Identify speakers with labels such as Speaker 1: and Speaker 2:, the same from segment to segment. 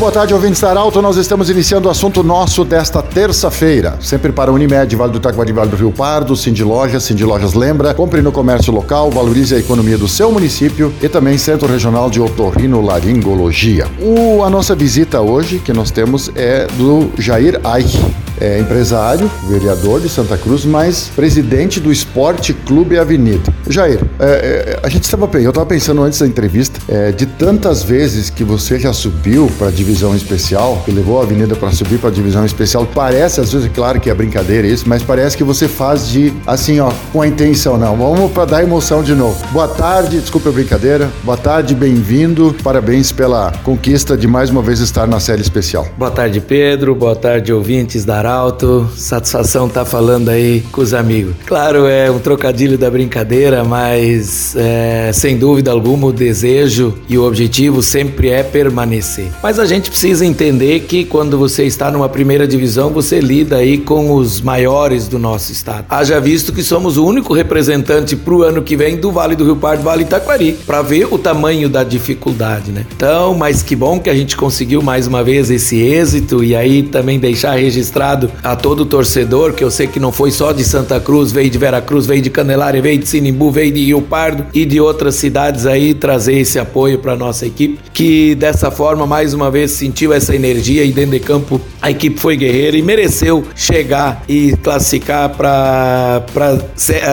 Speaker 1: boa tarde, ouvintes da Arauto. Nós estamos iniciando o assunto nosso desta terça-feira. Sempre para Unimed, Vale do Taquari, Vale do Rio Pardo, Cindy Lojas, Cindy Lojas lembra, compre no comércio local, valorize a economia do seu município e também Centro Regional de Otorrinolaringologia. O, a nossa visita hoje que nós temos é do Jair Aich é empresário, vereador de Santa Cruz, mas presidente do Esporte Clube Avenida. Jair, é, é, a gente estava eu estava pensando antes da entrevista é, de tantas vezes que você já subiu para a divisão especial, que levou a Avenida para subir para a divisão especial. Parece às vezes, claro que é brincadeira isso, mas parece que você faz de assim, ó, com a intenção não. Vamos para dar emoção de novo. Boa tarde, desculpe a brincadeira. Boa tarde, bem-vindo. Parabéns pela conquista de mais uma vez estar na série especial.
Speaker 2: Boa tarde, Pedro. Boa tarde, ouvintes da Arauto. Satisfação estar tá falando aí com os amigos. Claro, é um trocadilho da brincadeira, mas é, sem dúvida alguma o desejo e o objetivo sempre é permanecer. Mas a gente precisa entender que quando você está numa primeira divisão, você lida aí com os maiores do nosso estado. Haja visto que somos o único representante para o ano que vem do Vale do Rio Pardo, Vale Itaquari, para ver o tamanho da dificuldade, né? Então, mas que bom que a gente conseguiu mais uma vez esse êxito e aí também deixar registrado obrigado a todo torcedor, que eu sei que não foi só de Santa Cruz, veio de Veracruz, veio de Candelária, veio de Sinimbu, veio de Rio Pardo e de outras cidades aí trazer esse apoio para nossa equipe, que dessa forma mais uma vez sentiu essa energia e dentro de campo a equipe foi guerreira e mereceu chegar e classificar para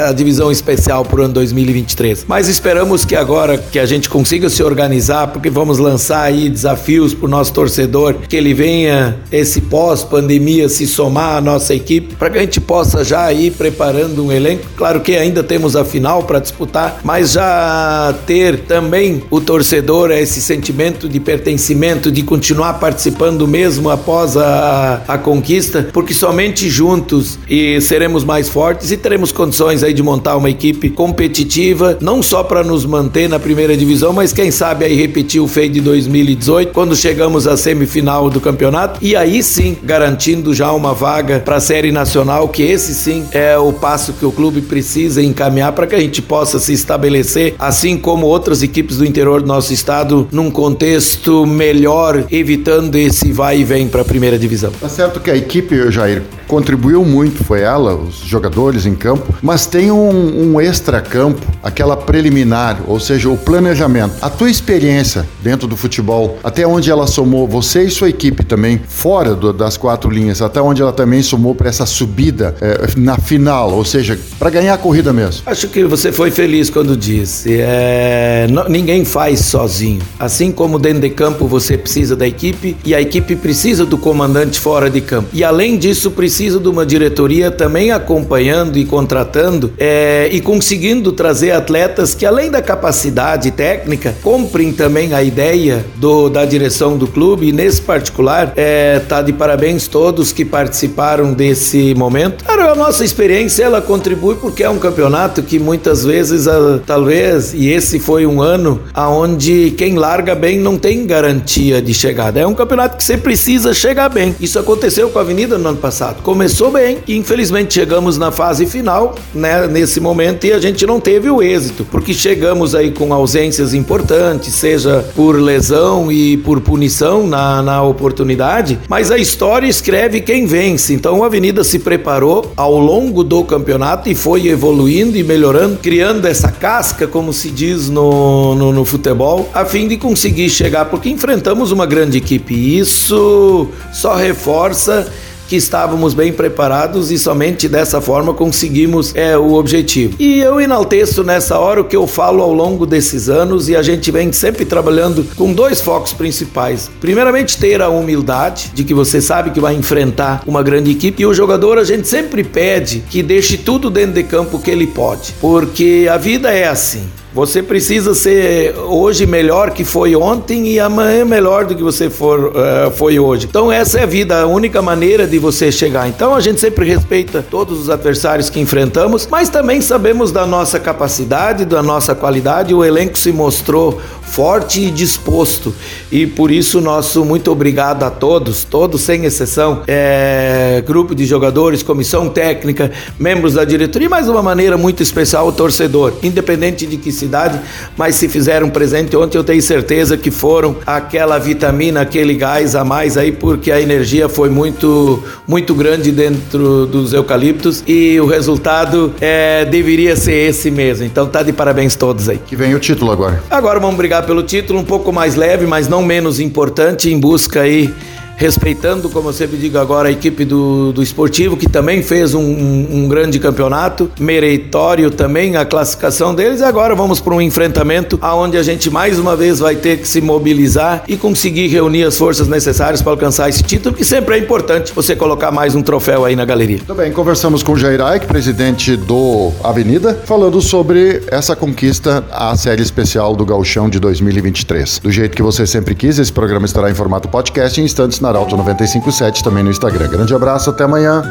Speaker 2: a divisão especial para o ano 2023. Mas esperamos que agora que a gente consiga se organizar, porque vamos lançar aí desafios para o nosso torcedor, que ele venha esse pós-pandemia se somar à nossa equipe para que a gente possa já ir preparando um elenco. Claro que ainda temos a final para disputar, mas já ter também o torcedor esse sentimento de pertencimento, de continuar participando mesmo após a, a conquista, porque somente juntos e seremos mais fortes e teremos condições aí de montar uma equipe competitiva, não só para nos manter na primeira divisão, mas quem sabe aí repetir o feio de 2018, quando chegamos à semifinal do campeonato e aí sim garantindo já uma uma vaga para a Série Nacional, que esse sim é o passo que o clube precisa encaminhar para que a gente possa se estabelecer, assim como outras equipes do interior do nosso estado, num contexto melhor, evitando esse vai e vem para a primeira divisão.
Speaker 1: Tá certo que a equipe, Jair, contribuiu muito, foi ela, os jogadores em campo, mas tem um, um extra-campo, aquela preliminar, ou seja, o planejamento. A tua experiência dentro do futebol, até onde ela somou, você e sua equipe também, fora do, das quatro linhas, até onde ela também somou para essa subida é, na final, ou seja, para ganhar a corrida mesmo.
Speaker 2: Acho que você foi feliz quando disse. É, não, ninguém faz sozinho. Assim como dentro de campo você precisa da equipe e a equipe precisa do comandante fora de campo. E além disso, precisa de uma diretoria também acompanhando e contratando é, e conseguindo trazer atletas que, além da capacidade técnica, comprem também a ideia do, da direção do clube. E nesse particular, é, tá de parabéns todos que participaram participaram desse momento. Claro, a nossa experiência ela contribui porque é um campeonato que muitas vezes, talvez, e esse foi um ano aonde quem larga bem não tem garantia de chegada. É um campeonato que você precisa chegar bem. Isso aconteceu com a Avenida no ano passado. Começou bem e infelizmente chegamos na fase final, né, nesse momento e a gente não teve o êxito, porque chegamos aí com ausências importantes, seja por lesão e por punição na, na oportunidade, mas a história escreve quem vence. Então a Avenida se preparou ao longo do campeonato e foi evoluindo e melhorando, criando essa casca, como se diz no, no, no futebol, a fim de conseguir chegar, porque enfrentamos uma grande equipe. E isso só reforça que estávamos bem preparados e somente dessa forma conseguimos é, o objetivo. E eu enalteço nessa hora o que eu falo ao longo desses anos e a gente vem sempre trabalhando com dois focos principais. Primeiramente, ter a humildade de que você sabe que vai enfrentar uma grande equipe e o jogador a gente sempre pede que deixe tudo dentro de campo que ele pode, porque a vida é assim. Você precisa ser hoje melhor que foi ontem e amanhã melhor do que você for, uh, foi hoje. Então essa é a vida, a única maneira de você chegar. Então a gente sempre respeita todos os adversários que enfrentamos, mas também sabemos da nossa capacidade, da nossa qualidade. O elenco se mostrou forte e disposto. E por isso, nosso muito obrigado a todos, todos sem exceção, é, grupo de jogadores, comissão técnica, membros da diretoria e mais de uma maneira muito especial o torcedor, independente de que cidade, mas se fizeram presente ontem, eu tenho certeza que foram aquela vitamina, aquele gás a mais aí, porque a energia foi muito, muito grande dentro dos eucaliptos e o resultado é, deveria ser esse mesmo. Então tá de parabéns todos aí.
Speaker 1: Que vem o título agora.
Speaker 2: Agora vamos brigar pelo título, um pouco mais leve, mas não menos importante, em busca aí respeitando, como eu sempre digo agora, a equipe do, do esportivo, que também fez um, um, grande campeonato, meritório também a classificação deles. E agora vamos para um enfrentamento aonde a gente mais uma vez vai ter que se mobilizar e conseguir reunir as forças necessárias para alcançar esse título, que sempre é importante você colocar mais um troféu aí na galeria.
Speaker 1: Tudo bem, conversamos com o Jair Aik, presidente do Avenida, falando sobre essa conquista, a série especial do Gauchão de 2023. Do jeito que você sempre quis, esse programa estará em formato podcast em instantes na Arauto 957 também no Instagram. Grande abraço, até amanhã.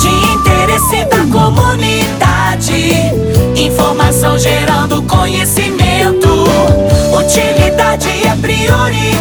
Speaker 3: De interesse da comunidade, informação gerando conhecimento. Utilidade é prioridade.